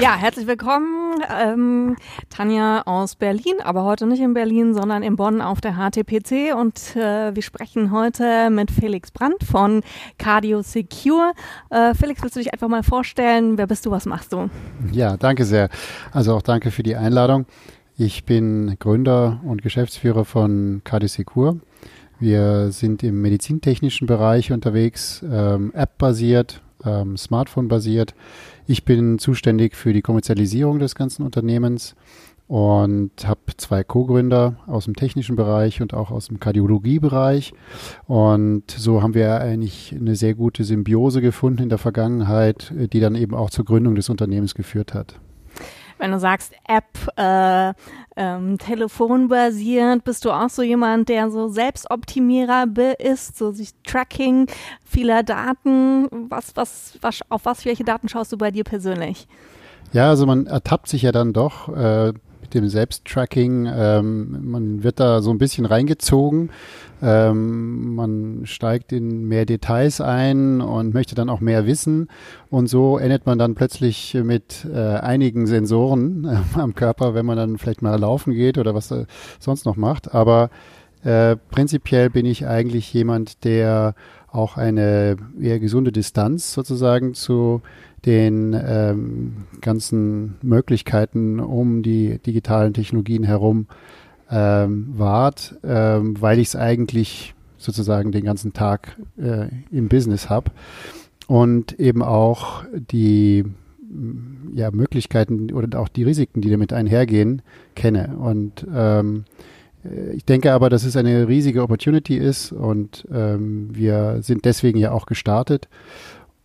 Ja, herzlich willkommen, ähm, Tanja aus Berlin, aber heute nicht in Berlin, sondern in Bonn auf der HTPC und äh, wir sprechen heute mit Felix Brandt von Cardio Secure. Äh, Felix, willst du dich einfach mal vorstellen? Wer bist du? Was machst du? Ja, danke sehr. Also auch danke für die Einladung. Ich bin Gründer und Geschäftsführer von Cardio Secure. Wir sind im medizintechnischen Bereich unterwegs, ähm, App-basiert, ähm, Smartphone-basiert. Ich bin zuständig für die Kommerzialisierung des ganzen Unternehmens und habe zwei Co-Gründer aus dem technischen Bereich und auch aus dem Kardiologiebereich. Und so haben wir eigentlich eine sehr gute Symbiose gefunden in der Vergangenheit, die dann eben auch zur Gründung des Unternehmens geführt hat wenn du sagst App, äh, ähm, telefonbasiert, bist du auch so jemand, der so Selbstoptimierer ist, so sich Tracking vieler Daten. Was, was, was, auf was, welche Daten schaust du bei dir persönlich? Ja, also man ertappt sich ja dann doch äh, mit dem Selbsttracking. Ähm, man wird da so ein bisschen reingezogen. Ähm, man steigt in mehr Details ein und möchte dann auch mehr wissen. Und so endet man dann plötzlich mit äh, einigen Sensoren äh, am Körper, wenn man dann vielleicht mal laufen geht oder was er sonst noch macht. Aber äh, prinzipiell bin ich eigentlich jemand, der auch eine eher gesunde Distanz sozusagen zu den ähm, ganzen Möglichkeiten um die digitalen Technologien herum ähm, wart, ähm, weil ich es eigentlich sozusagen den ganzen Tag äh, im Business habe und eben auch die ja, Möglichkeiten oder auch die Risiken, die damit einhergehen, kenne. Und ähm, ich denke aber, dass es eine riesige Opportunity ist und ähm, wir sind deswegen ja auch gestartet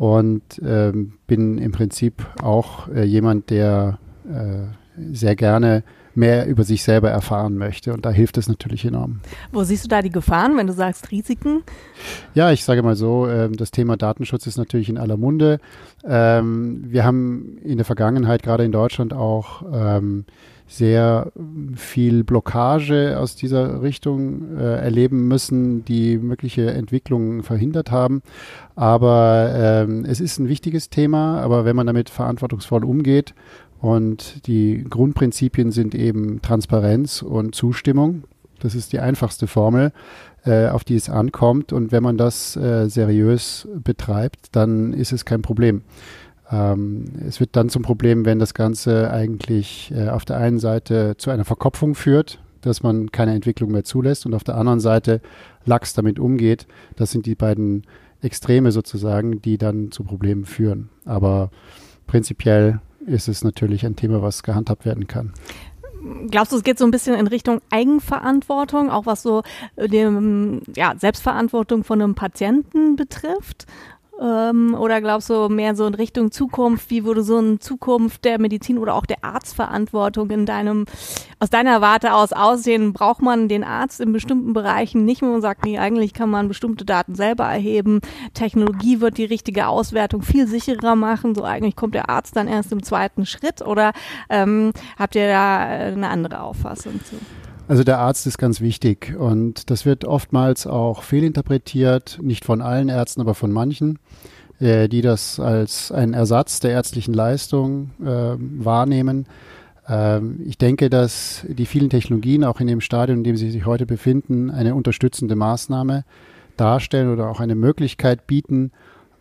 und ähm, bin im Prinzip auch äh, jemand, der äh, sehr gerne mehr über sich selber erfahren möchte. Und da hilft es natürlich enorm. Wo siehst du da die Gefahren, wenn du sagst Risiken? Ja, ich sage mal so, äh, das Thema Datenschutz ist natürlich in aller Munde. Ähm, wir haben in der Vergangenheit, gerade in Deutschland, auch ähm, sehr viel Blockage aus dieser Richtung äh, erleben müssen, die mögliche Entwicklungen verhindert haben. Aber ähm, es ist ein wichtiges Thema, aber wenn man damit verantwortungsvoll umgeht und die Grundprinzipien sind eben Transparenz und Zustimmung. Das ist die einfachste Formel, äh, auf die es ankommt. Und wenn man das äh, seriös betreibt, dann ist es kein Problem. Ähm, es wird dann zum Problem, wenn das Ganze eigentlich äh, auf der einen Seite zu einer Verkopfung führt, dass man keine Entwicklung mehr zulässt und auf der anderen Seite lax damit umgeht. Das sind die beiden Extreme sozusagen, die dann zu Problemen führen. Aber prinzipiell ist es natürlich ein Thema, was gehandhabt werden kann. Glaubst du, es geht so ein bisschen in Richtung Eigenverantwortung, auch was so äh, dem, ja, Selbstverantwortung von einem Patienten betrifft? Ähm, oder glaubst du mehr so in Richtung Zukunft? Wie würde so eine Zukunft der Medizin oder auch der Arztverantwortung in deinem, aus deiner Warte aus aussehen? Braucht man den Arzt in bestimmten Bereichen nicht mehr und sagt, nee, eigentlich kann man bestimmte Daten selber erheben. Technologie wird die richtige Auswertung viel sicherer machen. So eigentlich kommt der Arzt dann erst im zweiten Schritt oder ähm, habt ihr da eine andere Auffassung zu? Also der Arzt ist ganz wichtig und das wird oftmals auch fehlinterpretiert, nicht von allen Ärzten, aber von manchen, äh, die das als einen Ersatz der ärztlichen Leistung äh, wahrnehmen. Ähm, ich denke, dass die vielen Technologien auch in dem Stadium, in dem sie sich heute befinden, eine unterstützende Maßnahme darstellen oder auch eine Möglichkeit bieten,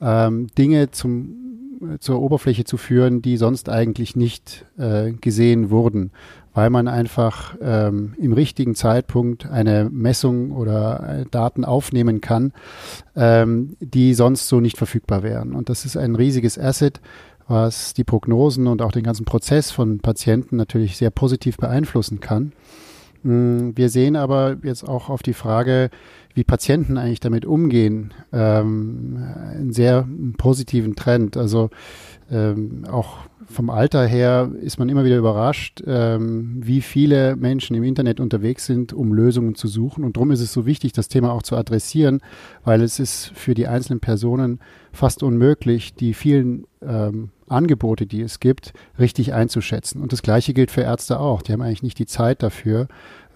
ähm, Dinge zum zur Oberfläche zu führen, die sonst eigentlich nicht äh, gesehen wurden weil man einfach ähm, im richtigen Zeitpunkt eine Messung oder äh, Daten aufnehmen kann, ähm, die sonst so nicht verfügbar wären. Und das ist ein riesiges Asset, was die Prognosen und auch den ganzen Prozess von Patienten natürlich sehr positiv beeinflussen kann. Mm, wir sehen aber jetzt auch auf die Frage, wie Patienten eigentlich damit umgehen, ähm, einen sehr positiven Trend. Also ähm, auch vom Alter her ist man immer wieder überrascht, ähm, wie viele Menschen im Internet unterwegs sind, um Lösungen zu suchen. Und darum ist es so wichtig, das Thema auch zu adressieren, weil es ist für die einzelnen Personen fast unmöglich, die vielen ähm, Angebote, die es gibt, richtig einzuschätzen. Und das Gleiche gilt für Ärzte auch. Die haben eigentlich nicht die Zeit dafür,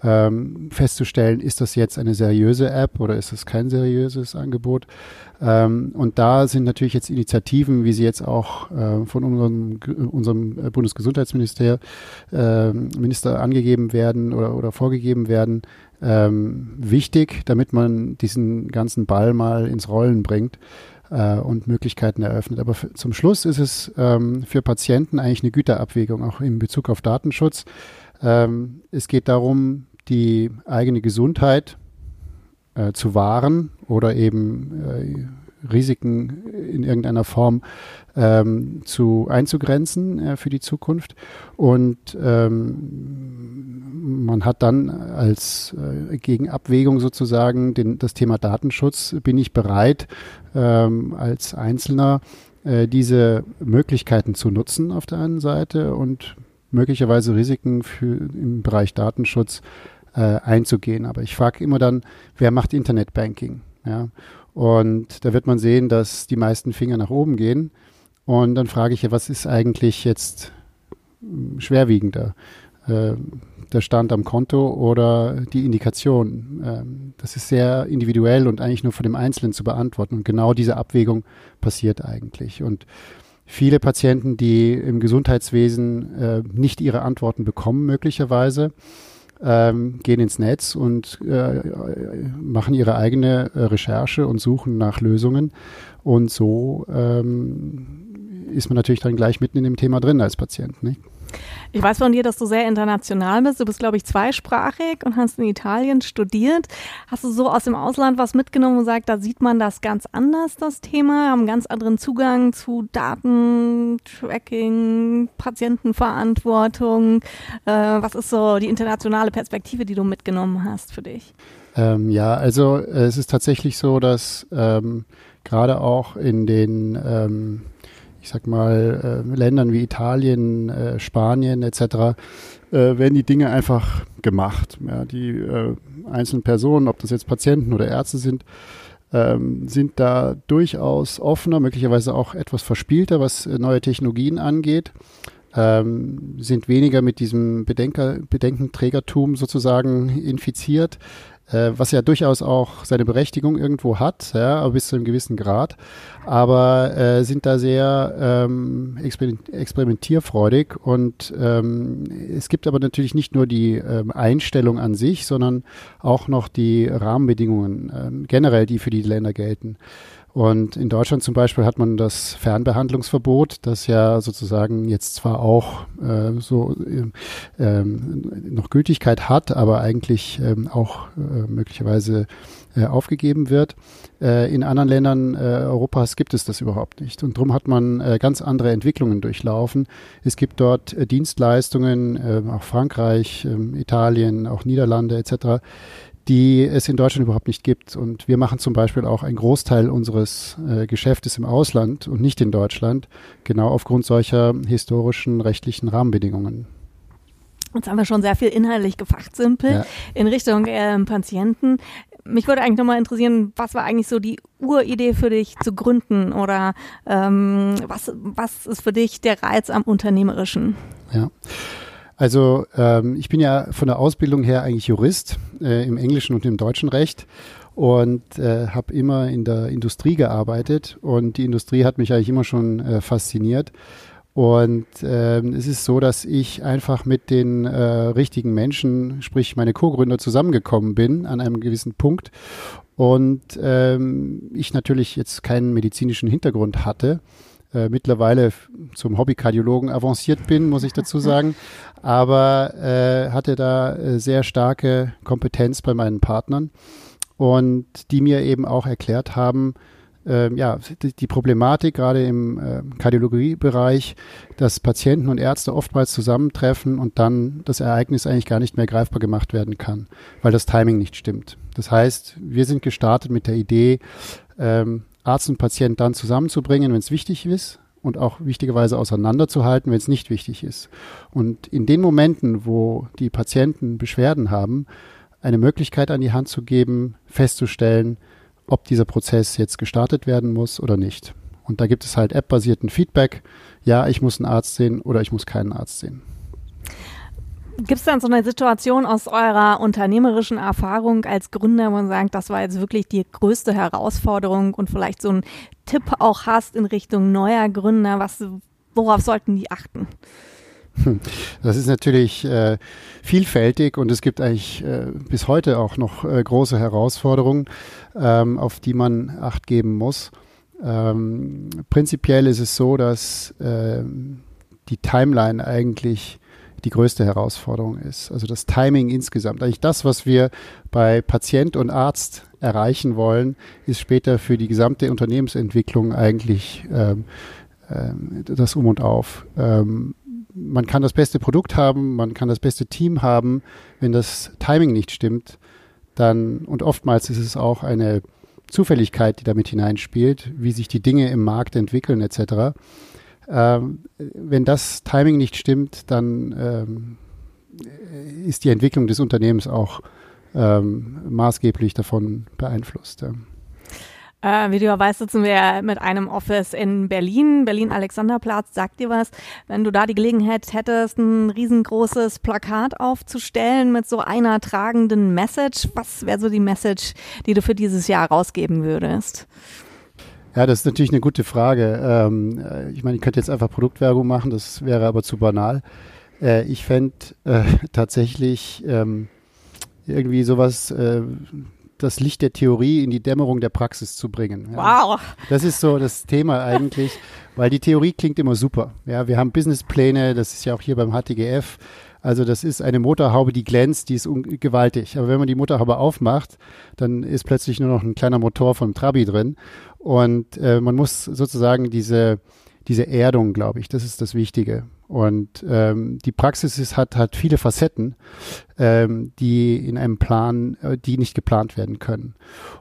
ähm, festzustellen, ist das jetzt eine seriöse App oder ist es kein seriöses Angebot. Ähm, und da sind natürlich jetzt Initiativen, wie sie jetzt auch äh, von unserem, unserem Bundesgesundheitsminister äh, angegeben werden oder, oder vorgegeben werden, ähm, wichtig, damit man diesen ganzen Ball mal ins Rollen bringt äh, und Möglichkeiten eröffnet. Aber zum Schluss ist es ähm, für Patienten eigentlich eine Güterabwägung, auch in Bezug auf Datenschutz. Ähm, es geht darum, die eigene Gesundheit äh, zu wahren oder eben äh, Risiken in irgendeiner Form ähm, zu einzugrenzen äh, für die Zukunft. Und ähm, man hat dann als äh, Gegenabwägung sozusagen den, das Thema Datenschutz. Bin ich bereit, ähm, als Einzelner äh, diese Möglichkeiten zu nutzen auf der einen Seite und möglicherweise Risiken für, im Bereich Datenschutz äh, einzugehen. Aber ich frage immer dann, wer macht Internetbanking? Ja? Und da wird man sehen, dass die meisten Finger nach oben gehen. Und dann frage ich ja, was ist eigentlich jetzt hm, schwerwiegender? Äh, der Stand am Konto oder die Indikation? Ähm, das ist sehr individuell und eigentlich nur von dem Einzelnen zu beantworten. Und genau diese Abwägung passiert eigentlich. Und viele Patienten, die im Gesundheitswesen äh, nicht ihre Antworten bekommen, möglicherweise, ähm, gehen ins Netz und äh, machen ihre eigene äh, Recherche und suchen nach Lösungen. Und so ähm, ist man natürlich dann gleich mitten in dem Thema drin als Patient. Nicht? Ich weiß von dir, dass du sehr international bist. Du bist, glaube ich, zweisprachig und hast in Italien studiert. Hast du so aus dem Ausland was mitgenommen und gesagt, da sieht man das ganz anders, das Thema, haben einen ganz anderen Zugang zu Daten, Tracking, Patientenverantwortung. Äh, was ist so die internationale Perspektive, die du mitgenommen hast für dich? Ähm, ja, also es ist tatsächlich so, dass ähm, gerade auch in den ähm, ich sag mal, äh, Ländern wie Italien, äh, Spanien etc. Äh, werden die Dinge einfach gemacht. Ja, die äh, einzelnen Personen, ob das jetzt Patienten oder Ärzte sind, ähm, sind da durchaus offener, möglicherweise auch etwas verspielter, was äh, neue Technologien angeht. Ähm, sind weniger mit diesem Bedenker, Bedenkenträgertum sozusagen infiziert, äh, was ja durchaus auch seine Berechtigung irgendwo hat, ja, aber bis zu einem gewissen Grad, aber äh, sind da sehr ähm, experimentierfreudig und ähm, es gibt aber natürlich nicht nur die ähm, Einstellung an sich, sondern auch noch die Rahmenbedingungen ähm, generell, die für die Länder gelten. Und in Deutschland zum Beispiel hat man das Fernbehandlungsverbot, das ja sozusagen jetzt zwar auch äh, so äh, äh, noch Gültigkeit hat, aber eigentlich ähm, auch äh, möglicherweise äh, aufgegeben wird. Äh, in anderen Ländern Europas gibt es das überhaupt nicht. Und darum hat man ganz andere Entwicklungen durchlaufen. Es gibt dort Dienstleistungen, auch Frankreich, ähm, Italien, auch Niederlande etc., die es in Deutschland überhaupt nicht gibt. Und wir machen zum Beispiel auch einen Großteil unseres äh, Geschäftes im Ausland und nicht in Deutschland, genau aufgrund solcher historischen rechtlichen Rahmenbedingungen. Jetzt haben wir schon sehr viel inhaltlich gefachsimpelt ja. in Richtung äh, Patienten. Mich würde eigentlich nochmal interessieren, was war eigentlich so die Uridee für dich zu gründen oder ähm, was, was ist für dich der Reiz am Unternehmerischen? Ja. Also ähm, ich bin ja von der Ausbildung her eigentlich Jurist äh, im englischen und im deutschen Recht und äh, habe immer in der Industrie gearbeitet und die Industrie hat mich eigentlich immer schon äh, fasziniert. Und äh, es ist so, dass ich einfach mit den äh, richtigen Menschen, sprich meine Co-Gründer, zusammengekommen bin an einem gewissen Punkt. Und ähm, ich natürlich jetzt keinen medizinischen Hintergrund hatte äh, mittlerweile zum Hobbykardiologen avanciert bin, muss ich dazu sagen, aber äh, hatte da äh, sehr starke Kompetenz bei meinen Partnern und die mir eben auch erklärt haben, äh, ja, die, die, Problematik gerade im äh, Kardiologiebereich, dass Patienten und Ärzte oftmals zusammentreffen und dann das Ereignis eigentlich gar nicht mehr greifbar gemacht werden kann, weil das Timing nicht stimmt. Das heißt, wir sind gestartet mit der Idee, ähm, Arzt und Patient dann zusammenzubringen, wenn es wichtig ist und auch wichtigerweise auseinanderzuhalten, wenn es nicht wichtig ist. Und in den Momenten, wo die Patienten Beschwerden haben, eine Möglichkeit an die Hand zu geben, festzustellen, ob dieser Prozess jetzt gestartet werden muss oder nicht. Und da gibt es halt app-basierten Feedback. Ja, ich muss einen Arzt sehen oder ich muss keinen Arzt sehen. Gibt es dann so eine Situation aus eurer unternehmerischen Erfahrung als Gründer, wo man sagt, das war jetzt wirklich die größte Herausforderung und vielleicht so einen Tipp auch hast in Richtung neuer Gründer, was, worauf sollten die achten? Das ist natürlich äh, vielfältig und es gibt eigentlich äh, bis heute auch noch äh, große Herausforderungen, ähm, auf die man Acht geben muss. Ähm, prinzipiell ist es so, dass ähm, die Timeline eigentlich die größte Herausforderung ist. Also das Timing insgesamt. Eigentlich das, was wir bei Patient und Arzt erreichen wollen, ist später für die gesamte Unternehmensentwicklung eigentlich ähm, ähm, das Um und Auf. Ähm, man kann das beste Produkt haben, man kann das beste Team haben, wenn das Timing nicht stimmt, dann und oftmals ist es auch eine Zufälligkeit, die damit hineinspielt, wie sich die Dinge im Markt entwickeln etc. Ähm, wenn das Timing nicht stimmt, dann ähm, ist die Entwicklung des Unternehmens auch ähm, maßgeblich davon beeinflusst. Ja. Äh, wie du weißt, sitzen wir mit einem Office in Berlin, Berlin-Alexanderplatz. Sagt dir was, wenn du da die Gelegenheit hättest, ein riesengroßes Plakat aufzustellen mit so einer tragenden Message? Was wäre so die Message, die du für dieses Jahr rausgeben würdest? Ja, das ist natürlich eine gute Frage. Ähm, äh, ich meine, ich könnte jetzt einfach Produktwerbung machen, das wäre aber zu banal. Äh, ich fände äh, tatsächlich ähm, irgendwie sowas, äh, das Licht der Theorie in die Dämmerung der Praxis zu bringen. Ja. Wow. Das ist so das Thema eigentlich, weil die Theorie klingt immer super. Ja, wir haben Businesspläne, das ist ja auch hier beim HTGF. Also das ist eine Motorhaube, die glänzt, die ist gewaltig. Aber wenn man die Motorhaube aufmacht, dann ist plötzlich nur noch ein kleiner Motor vom Trabi drin. Und äh, man muss sozusagen diese, diese Erdung, glaube ich, das ist das Wichtige. Und ähm, die Praxis ist, hat, hat viele Facetten, ähm, die in einem Plan, äh, die nicht geplant werden können.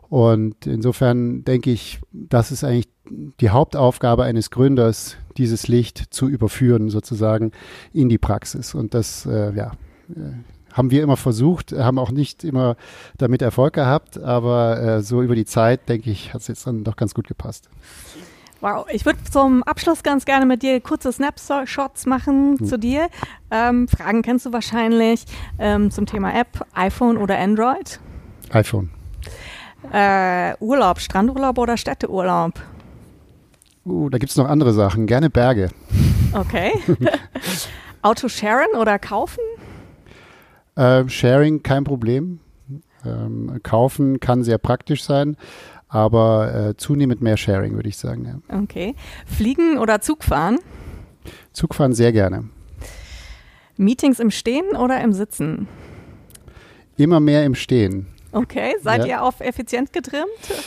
Und insofern denke ich, das ist eigentlich die Hauptaufgabe eines Gründers, dieses Licht zu überführen, sozusagen in die Praxis. Und das, äh, ja, äh, haben wir immer versucht, haben auch nicht immer damit Erfolg gehabt, aber äh, so über die Zeit, denke ich, hat es jetzt dann doch ganz gut gepasst. Wow, ich würde zum Abschluss ganz gerne mit dir kurze Snapshots machen hm. zu dir. Ähm, Fragen kennst du wahrscheinlich ähm, zum Thema App, iPhone oder Android? iPhone. Äh, Urlaub, Strandurlaub oder Städteurlaub? Uh, da gibt es noch andere Sachen. Gerne Berge. Okay. Auto sharen oder kaufen? Äh, Sharing kein Problem. Ähm, kaufen kann sehr praktisch sein aber äh, zunehmend mehr Sharing, würde ich sagen. Ja. Okay. Fliegen oder Zugfahren? Zugfahren sehr gerne. Meetings im Stehen oder im Sitzen? Immer mehr im Stehen. Okay, seid ja. ihr auf effizient getrimmt?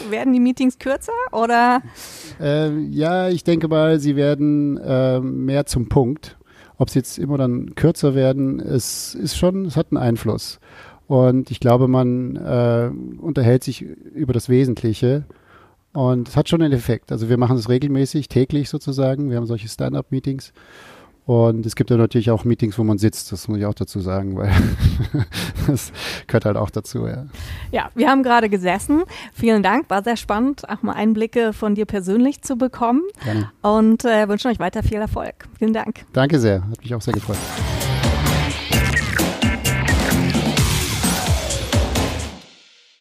Werden die Meetings kürzer oder? Äh, ja, ich denke mal, sie werden äh, mehr zum Punkt. Ob sie jetzt immer dann kürzer werden, es ist schon, es hat einen Einfluss. Und ich glaube, man äh, unterhält sich über das Wesentliche. Und es hat schon einen Effekt. Also wir machen es regelmäßig, täglich sozusagen. Wir haben solche Stand-up-Meetings. Und es gibt ja natürlich auch Meetings, wo man sitzt, das muss ich auch dazu sagen, weil das gehört halt auch dazu, ja. Ja, wir haben gerade gesessen. Vielen Dank, war sehr spannend, auch mal Einblicke von dir persönlich zu bekommen. Gerne. Und äh, wünschen euch weiter viel Erfolg. Vielen Dank. Danke sehr, hat mich auch sehr gefreut.